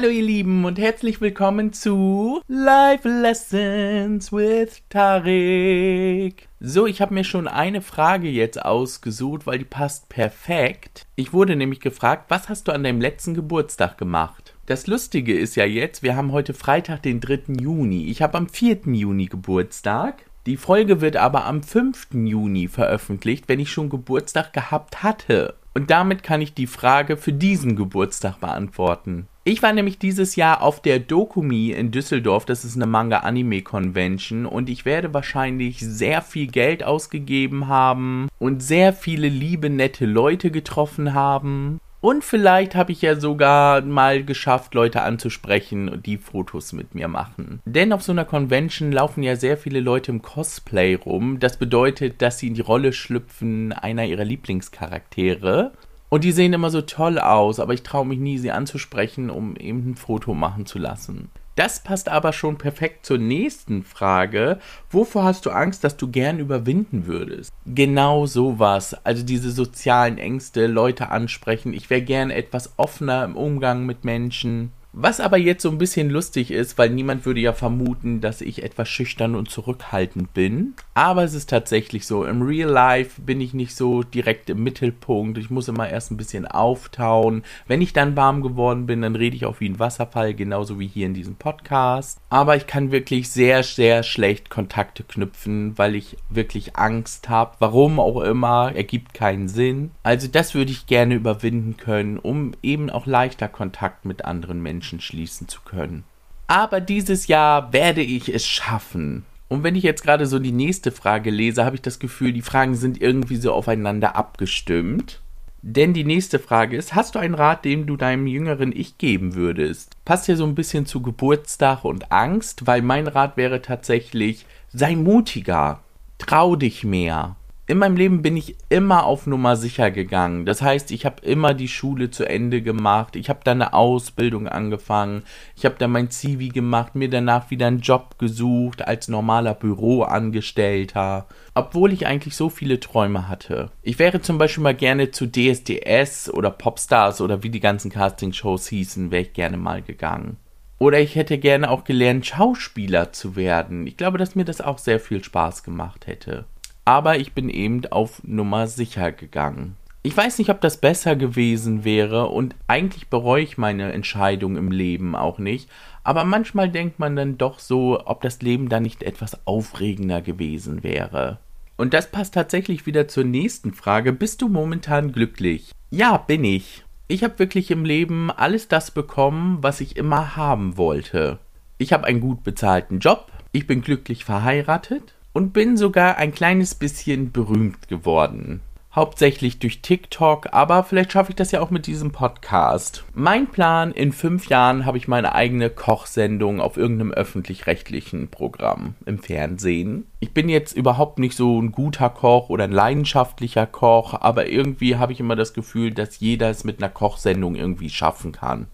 Hallo ihr Lieben und herzlich willkommen zu Life Lessons with Tarek. So, ich habe mir schon eine Frage jetzt ausgesucht, weil die passt perfekt. Ich wurde nämlich gefragt, was hast du an deinem letzten Geburtstag gemacht? Das Lustige ist ja jetzt, wir haben heute Freitag, den 3. Juni. Ich habe am 4. Juni Geburtstag. Die Folge wird aber am 5. Juni veröffentlicht, wenn ich schon Geburtstag gehabt hatte. Und damit kann ich die Frage für diesen Geburtstag beantworten. Ich war nämlich dieses Jahr auf der Dokumi in Düsseldorf, das ist eine Manga-Anime-Convention und ich werde wahrscheinlich sehr viel Geld ausgegeben haben und sehr viele liebe, nette Leute getroffen haben. Und vielleicht habe ich ja sogar mal geschafft, Leute anzusprechen die Fotos mit mir machen. Denn auf so einer Convention laufen ja sehr viele Leute im Cosplay rum. Das bedeutet, dass sie in die Rolle schlüpfen einer ihrer Lieblingscharaktere. Und die sehen immer so toll aus, aber ich traue mich nie, sie anzusprechen, um eben ein Foto machen zu lassen. Das passt aber schon perfekt zur nächsten Frage. Wovor hast du Angst, dass du gern überwinden würdest? Genau sowas. Also diese sozialen Ängste, Leute ansprechen. Ich wäre gern etwas offener im Umgang mit Menschen. Was aber jetzt so ein bisschen lustig ist, weil niemand würde ja vermuten, dass ich etwas schüchtern und zurückhaltend bin. Aber es ist tatsächlich so. Im Real Life bin ich nicht so direkt im Mittelpunkt. Ich muss immer erst ein bisschen auftauen. Wenn ich dann warm geworden bin, dann rede ich auch wie ein Wasserfall, genauso wie hier in diesem Podcast. Aber ich kann wirklich sehr, sehr schlecht Kontakte knüpfen, weil ich wirklich Angst habe. Warum auch immer, ergibt keinen Sinn. Also das würde ich gerne überwinden können, um eben auch leichter Kontakt mit anderen Menschen Menschen schließen zu können. Aber dieses Jahr werde ich es schaffen. Und wenn ich jetzt gerade so die nächste Frage lese, habe ich das Gefühl, die Fragen sind irgendwie so aufeinander abgestimmt. Denn die nächste Frage ist, hast du einen Rat, den du deinem jüngeren Ich geben würdest? Passt ja so ein bisschen zu Geburtstag und Angst, weil mein Rat wäre tatsächlich, sei mutiger, trau dich mehr in meinem Leben bin ich immer auf Nummer sicher gegangen. Das heißt, ich habe immer die Schule zu Ende gemacht. Ich habe dann eine Ausbildung angefangen. Ich habe dann mein Zivi gemacht, mir danach wieder einen Job gesucht als normaler Büroangestellter. Obwohl ich eigentlich so viele Träume hatte. Ich wäre zum Beispiel mal gerne zu DSDS oder Popstars oder wie die ganzen Castingshows hießen, wäre ich gerne mal gegangen. Oder ich hätte gerne auch gelernt, Schauspieler zu werden. Ich glaube, dass mir das auch sehr viel Spaß gemacht hätte aber ich bin eben auf Nummer sicher gegangen. Ich weiß nicht, ob das besser gewesen wäre und eigentlich bereue ich meine Entscheidung im Leben auch nicht, aber manchmal denkt man dann doch so, ob das Leben da nicht etwas aufregender gewesen wäre. Und das passt tatsächlich wieder zur nächsten Frage. Bist du momentan glücklich? Ja, bin ich. Ich habe wirklich im Leben alles das bekommen, was ich immer haben wollte. Ich habe einen gut bezahlten Job, ich bin glücklich verheiratet, und bin sogar ein kleines bisschen berühmt geworden. Hauptsächlich durch TikTok, aber vielleicht schaffe ich das ja auch mit diesem Podcast. Mein Plan, in fünf Jahren habe ich meine eigene Kochsendung auf irgendeinem öffentlich-rechtlichen Programm im Fernsehen. Ich bin jetzt überhaupt nicht so ein guter Koch oder ein leidenschaftlicher Koch, aber irgendwie habe ich immer das Gefühl, dass jeder es mit einer Kochsendung irgendwie schaffen kann.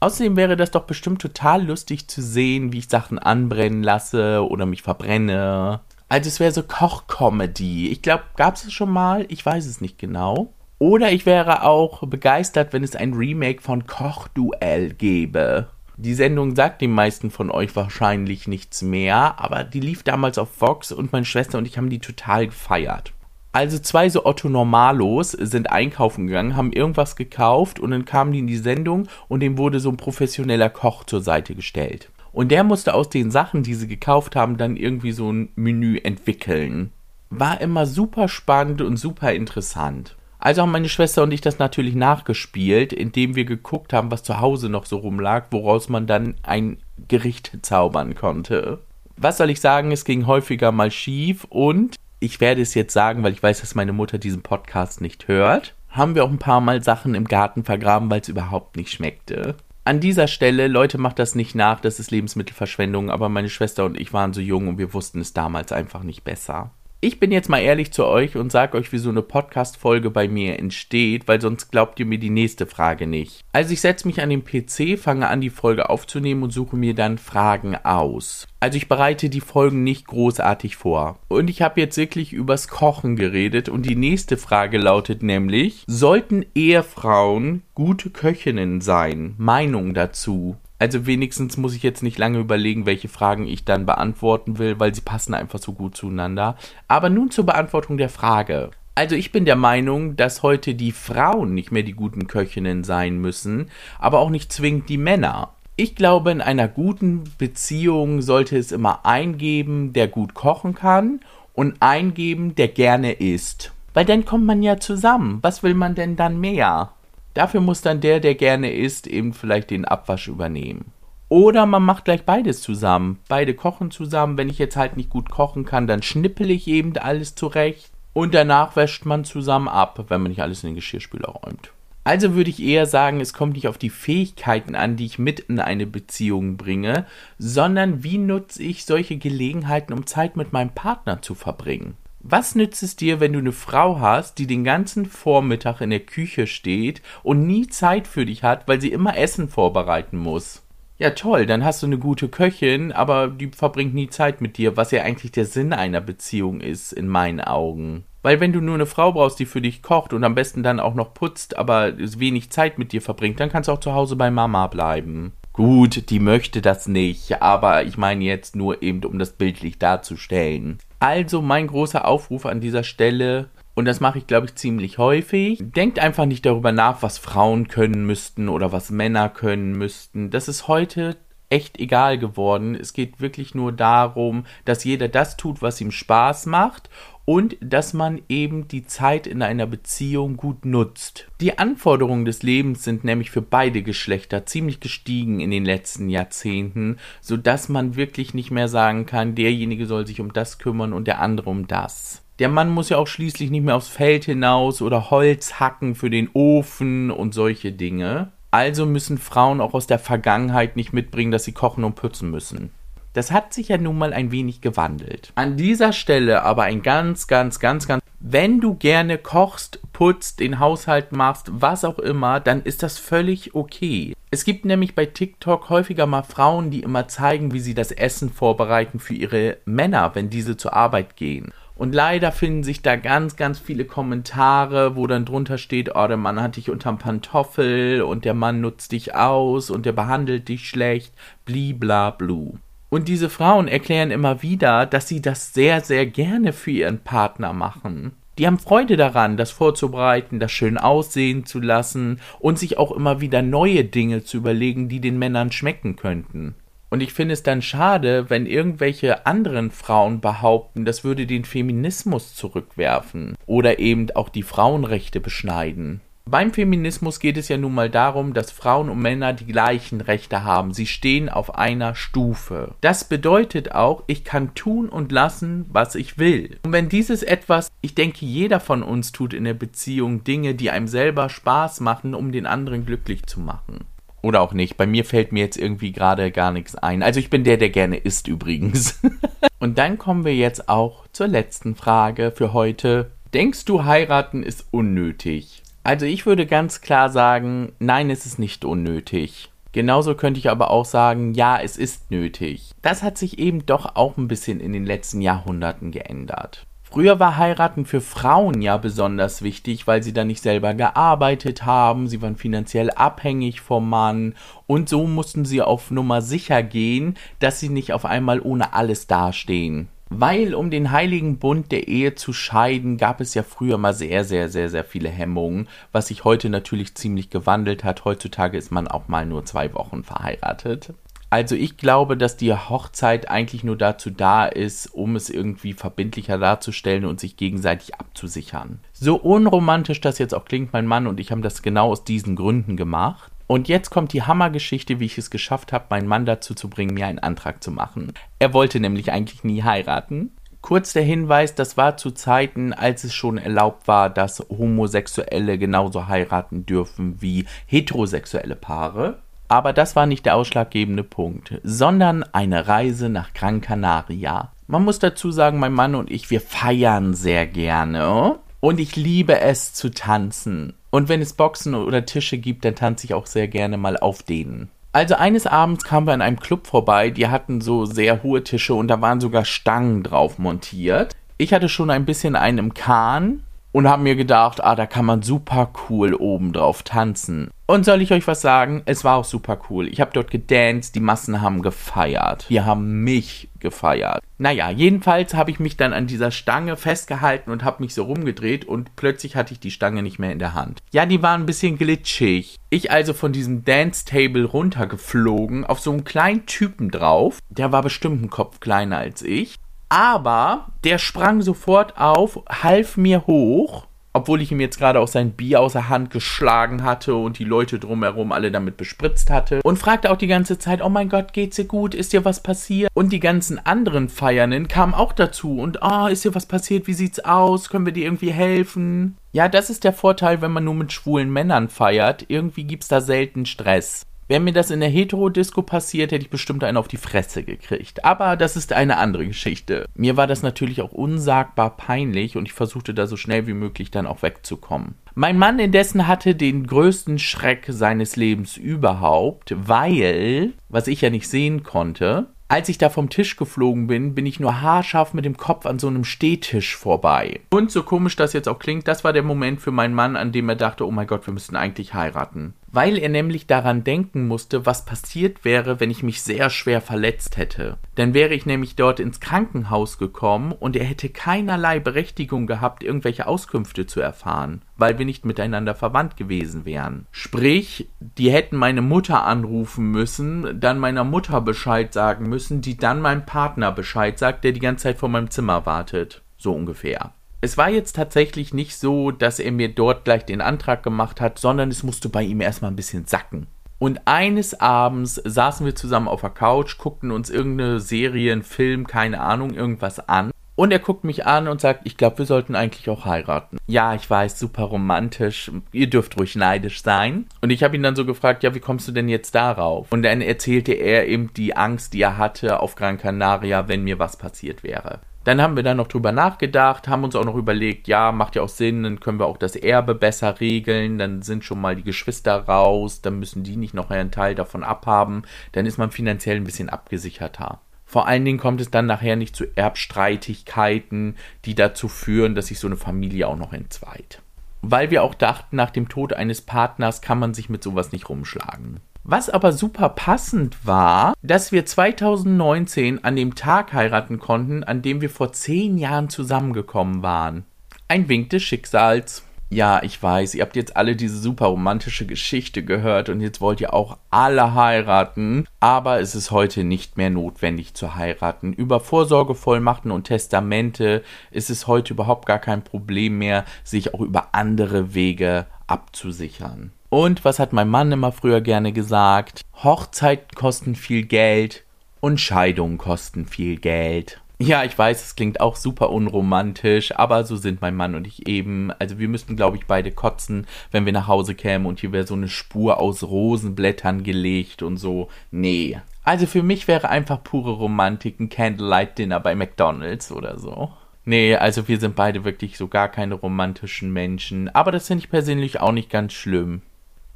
Außerdem wäre das doch bestimmt total lustig zu sehen, wie ich Sachen anbrennen lasse oder mich verbrenne also es wäre so Koch-Comedy. Ich glaube, gab es schon mal? Ich weiß es nicht genau. Oder ich wäre auch begeistert, wenn es ein Remake von Kochduell gäbe. Die Sendung sagt den meisten von euch wahrscheinlich nichts mehr, aber die lief damals auf Fox und meine Schwester und ich haben die total gefeiert. Also zwei so Otto Normalos sind einkaufen gegangen, haben irgendwas gekauft und dann kamen die in die Sendung und dem wurde so ein professioneller Koch zur Seite gestellt. Und der musste aus den Sachen, die sie gekauft haben, dann irgendwie so ein Menü entwickeln. War immer super spannend und super interessant. Also haben meine Schwester und ich das natürlich nachgespielt, indem wir geguckt haben, was zu Hause noch so rumlag, woraus man dann ein Gericht zaubern konnte. Was soll ich sagen, es ging häufiger mal schief und ich werde es jetzt sagen, weil ich weiß, dass meine Mutter diesen Podcast nicht hört, haben wir auch ein paar Mal Sachen im Garten vergraben, weil es überhaupt nicht schmeckte an dieser Stelle, Leute, macht das nicht nach, das ist Lebensmittelverschwendung, aber meine Schwester und ich waren so jung und wir wussten es damals einfach nicht besser. Ich bin jetzt mal ehrlich zu euch und sag euch, wie so eine Podcast-Folge bei mir entsteht, weil sonst glaubt ihr mir die nächste Frage nicht. Also ich setze mich an den PC, fange an, die Folge aufzunehmen und suche mir dann Fragen aus. Also ich bereite die Folgen nicht großartig vor. Und ich habe jetzt wirklich übers Kochen geredet und die nächste Frage lautet nämlich, sollten Ehefrauen gute Köchinnen sein? Meinung dazu. Also wenigstens muss ich jetzt nicht lange überlegen, welche Fragen ich dann beantworten will, weil sie passen einfach so gut zueinander. Aber nun zur Beantwortung der Frage. Also ich bin der Meinung, dass heute die Frauen nicht mehr die guten Köchinnen sein müssen, aber auch nicht zwingend die Männer. Ich glaube, in einer guten Beziehung sollte es immer eingeben, der gut kochen kann und eingeben, der gerne isst. Weil dann kommt man ja zusammen. Was will man denn dann mehr? Dafür muss dann der, der gerne isst, eben vielleicht den Abwasch übernehmen. Oder man macht gleich beides zusammen. Beide kochen zusammen. Wenn ich jetzt halt nicht gut kochen kann, dann schnippel ich eben alles zurecht. Und danach wäscht man zusammen ab, wenn man nicht alles in den Geschirrspüler räumt. Also würde ich eher sagen, es kommt nicht auf die Fähigkeiten an, die ich mit in eine Beziehung bringe, sondern wie nutze ich solche Gelegenheiten, um Zeit mit meinem Partner zu verbringen. Was nützt es dir, wenn du eine Frau hast, die den ganzen Vormittag in der Küche steht und nie Zeit für dich hat, weil sie immer Essen vorbereiten muss? Ja toll, dann hast du eine gute Köchin, aber die verbringt nie Zeit mit dir, was ja eigentlich der Sinn einer Beziehung ist, in meinen Augen. Weil wenn du nur eine Frau brauchst, die für dich kocht und am besten dann auch noch putzt, aber wenig Zeit mit dir verbringt, dann kannst du auch zu Hause bei Mama bleiben. Gut, die möchte das nicht, aber ich meine jetzt nur eben, um das bildlich darzustellen. Also mein großer Aufruf an dieser Stelle, und das mache ich, glaube ich, ziemlich häufig. Denkt einfach nicht darüber nach, was Frauen können müssten oder was Männer können müssten. Das ist heute echt egal geworden. Es geht wirklich nur darum, dass jeder das tut, was ihm Spaß macht und dass man eben die Zeit in einer Beziehung gut nutzt. Die Anforderungen des Lebens sind nämlich für beide Geschlechter ziemlich gestiegen in den letzten Jahrzehnten, so dass man wirklich nicht mehr sagen kann, derjenige soll sich um das kümmern und der andere um das. Der Mann muss ja auch schließlich nicht mehr aufs Feld hinaus oder Holz hacken für den Ofen und solche Dinge. Also müssen Frauen auch aus der Vergangenheit nicht mitbringen, dass sie kochen und putzen müssen. Das hat sich ja nun mal ein wenig gewandelt. An dieser Stelle aber ein ganz, ganz, ganz, ganz. Wenn du gerne kochst, putzt, den Haushalt machst, was auch immer, dann ist das völlig okay. Es gibt nämlich bei TikTok häufiger mal Frauen, die immer zeigen, wie sie das Essen vorbereiten für ihre Männer, wenn diese zur Arbeit gehen. Und leider finden sich da ganz, ganz viele Kommentare, wo dann drunter steht, oh, der Mann hat dich unterm Pantoffel und der Mann nutzt dich aus und der behandelt dich schlecht, blibla blu. Und diese Frauen erklären immer wieder, dass sie das sehr, sehr gerne für ihren Partner machen. Die haben Freude daran, das vorzubereiten, das schön aussehen zu lassen und sich auch immer wieder neue Dinge zu überlegen, die den Männern schmecken könnten. Und ich finde es dann schade, wenn irgendwelche anderen Frauen behaupten, das würde den Feminismus zurückwerfen oder eben auch die Frauenrechte beschneiden. Beim Feminismus geht es ja nun mal darum, dass Frauen und Männer die gleichen Rechte haben. Sie stehen auf einer Stufe. Das bedeutet auch, ich kann tun und lassen, was ich will. Und wenn dieses etwas, ich denke, jeder von uns tut in der Beziehung Dinge, die einem selber Spaß machen, um den anderen glücklich zu machen. Oder auch nicht. Bei mir fällt mir jetzt irgendwie gerade gar nichts ein. Also ich bin der, der gerne isst übrigens. Und dann kommen wir jetzt auch zur letzten Frage für heute. Denkst du, heiraten ist unnötig? Also ich würde ganz klar sagen, nein, es ist nicht unnötig. Genauso könnte ich aber auch sagen, ja, es ist nötig. Das hat sich eben doch auch ein bisschen in den letzten Jahrhunderten geändert. Früher war heiraten für Frauen ja besonders wichtig, weil sie dann nicht selber gearbeitet haben, sie waren finanziell abhängig vom Mann und so mussten sie auf Nummer sicher gehen, dass sie nicht auf einmal ohne alles dastehen. Weil um den heiligen Bund der Ehe zu scheiden, gab es ja früher mal sehr, sehr, sehr, sehr viele Hemmungen, was sich heute natürlich ziemlich gewandelt hat. Heutzutage ist man auch mal nur zwei Wochen verheiratet. Also ich glaube, dass die Hochzeit eigentlich nur dazu da ist, um es irgendwie verbindlicher darzustellen und sich gegenseitig abzusichern. So unromantisch das jetzt auch klingt, mein Mann und ich haben das genau aus diesen Gründen gemacht. Und jetzt kommt die Hammergeschichte, wie ich es geschafft habe, meinen Mann dazu zu bringen, mir einen Antrag zu machen. Er wollte nämlich eigentlich nie heiraten. Kurz der Hinweis, das war zu Zeiten, als es schon erlaubt war, dass Homosexuelle genauso heiraten dürfen wie heterosexuelle Paare. Aber das war nicht der ausschlaggebende Punkt, sondern eine Reise nach Gran Canaria. Man muss dazu sagen, mein Mann und ich, wir feiern sehr gerne. Und ich liebe es zu tanzen. Und wenn es Boxen oder Tische gibt, dann tanze ich auch sehr gerne mal auf denen. Also eines Abends kamen wir an einem Club vorbei, die hatten so sehr hohe Tische und da waren sogar Stangen drauf montiert. Ich hatte schon ein bisschen einen im Kahn und habe mir gedacht, ah, da kann man super cool oben drauf tanzen. Und soll ich euch was sagen? Es war auch super cool. Ich habe dort gedanced, die Massen haben gefeiert. Die haben mich gefeiert. Naja, jedenfalls habe ich mich dann an dieser Stange festgehalten und habe mich so rumgedreht und plötzlich hatte ich die Stange nicht mehr in der Hand. Ja, die war ein bisschen glitschig. Ich also von diesem Dance-Table runtergeflogen, auf so einen kleinen Typen drauf. Der war bestimmt einen Kopf kleiner als ich. Aber der sprang sofort auf, half mir hoch, obwohl ich ihm jetzt gerade auch sein Bier aus der Hand geschlagen hatte und die Leute drumherum alle damit bespritzt hatte. Und fragte auch die ganze Zeit, oh mein Gott, geht's dir gut? Ist dir was passiert? Und die ganzen anderen Feiernden kamen auch dazu und, oh, ist dir was passiert? Wie sieht's aus? Können wir dir irgendwie helfen? Ja, das ist der Vorteil, wenn man nur mit schwulen Männern feiert. Irgendwie gibt's da selten Stress. Wäre mir das in der Heterodisco passiert, hätte ich bestimmt einen auf die Fresse gekriegt. Aber das ist eine andere Geschichte. Mir war das natürlich auch unsagbar peinlich und ich versuchte da so schnell wie möglich dann auch wegzukommen. Mein Mann indessen hatte den größten Schreck seines Lebens überhaupt, weil, was ich ja nicht sehen konnte, als ich da vom Tisch geflogen bin, bin ich nur haarscharf mit dem Kopf an so einem Stehtisch vorbei. Und so komisch das jetzt auch klingt, das war der Moment für meinen Mann, an dem er dachte, oh mein Gott, wir müssten eigentlich heiraten. Weil er nämlich daran denken musste, was passiert wäre, wenn ich mich sehr schwer verletzt hätte. Dann wäre ich nämlich dort ins Krankenhaus gekommen und er hätte keinerlei Berechtigung gehabt, irgendwelche Auskünfte zu erfahren, weil wir nicht miteinander verwandt gewesen wären. Sprich, die hätten meine Mutter anrufen müssen, dann meiner Mutter Bescheid sagen müssen, die dann meinem Partner Bescheid sagt, der die ganze Zeit vor meinem Zimmer wartet. So ungefähr. Es war jetzt tatsächlich nicht so, dass er mir dort gleich den Antrag gemacht hat, sondern es musste bei ihm erstmal ein bisschen sacken. Und eines Abends saßen wir zusammen auf der Couch, guckten uns irgendeine Serie, einen Film, keine Ahnung, irgendwas an. Und er guckt mich an und sagt, ich glaube, wir sollten eigentlich auch heiraten. Ja, ich weiß, super romantisch. Ihr dürft ruhig neidisch sein. Und ich habe ihn dann so gefragt, ja, wie kommst du denn jetzt darauf? Und dann erzählte er eben die Angst, die er hatte auf Gran Canaria, wenn mir was passiert wäre. Dann haben wir da noch drüber nachgedacht, haben uns auch noch überlegt, ja, macht ja auch Sinn, dann können wir auch das Erbe besser regeln, dann sind schon mal die Geschwister raus, dann müssen die nicht noch einen Teil davon abhaben, dann ist man finanziell ein bisschen abgesicherter. Vor allen Dingen kommt es dann nachher nicht zu Erbstreitigkeiten, die dazu führen, dass sich so eine Familie auch noch entzweit. Weil wir auch dachten, nach dem Tod eines Partners kann man sich mit sowas nicht rumschlagen. Was aber super passend war, dass wir 2019 an dem Tag heiraten konnten, an dem wir vor zehn Jahren zusammengekommen waren. Ein Wink des Schicksals. Ja, ich weiß, ihr habt jetzt alle diese super romantische Geschichte gehört und jetzt wollt ihr auch alle heiraten, aber es ist heute nicht mehr notwendig zu heiraten. Über Vorsorgevollmachten und Testamente ist es heute überhaupt gar kein Problem mehr, sich auch über andere Wege abzusichern. Und was hat mein Mann immer früher gerne gesagt? Hochzeiten kosten viel Geld und Scheidungen kosten viel Geld. Ja, ich weiß, es klingt auch super unromantisch, aber so sind mein Mann und ich eben. Also wir müssten, glaube ich, beide kotzen, wenn wir nach Hause kämen und hier wäre so eine Spur aus Rosenblättern gelegt und so. Nee. Also für mich wäre einfach pure Romantik ein Candlelight Dinner bei McDonald's oder so. Nee, also wir sind beide wirklich so gar keine romantischen Menschen, aber das finde ich persönlich auch nicht ganz schlimm.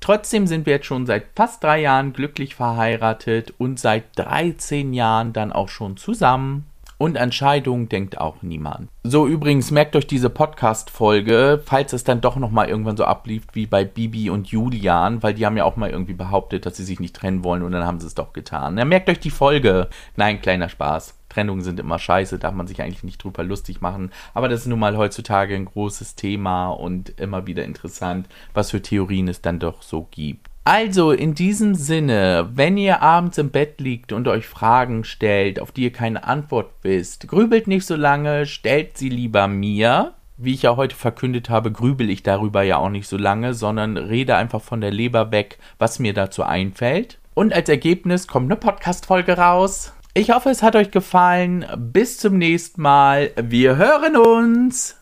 Trotzdem sind wir jetzt schon seit fast drei Jahren glücklich verheiratet und seit 13 Jahren dann auch schon zusammen. Und an Scheidung denkt auch niemand. So, übrigens, merkt euch diese Podcast-Folge, falls es dann doch nochmal irgendwann so ablief wie bei Bibi und Julian, weil die haben ja auch mal irgendwie behauptet, dass sie sich nicht trennen wollen und dann haben sie es doch getan. Ja, merkt euch die Folge. Nein, kleiner Spaß. Trennungen sind immer scheiße, darf man sich eigentlich nicht drüber lustig machen. Aber das ist nun mal heutzutage ein großes Thema und immer wieder interessant, was für Theorien es dann doch so gibt. Also in diesem Sinne, wenn ihr abends im Bett liegt und euch Fragen stellt, auf die ihr keine Antwort wisst, grübelt nicht so lange, stellt sie lieber mir. Wie ich ja heute verkündet habe, grübel ich darüber ja auch nicht so lange, sondern rede einfach von der Leber weg, was mir dazu einfällt. Und als Ergebnis kommt eine Podcast-Folge raus. Ich hoffe, es hat euch gefallen. Bis zum nächsten Mal. Wir hören uns.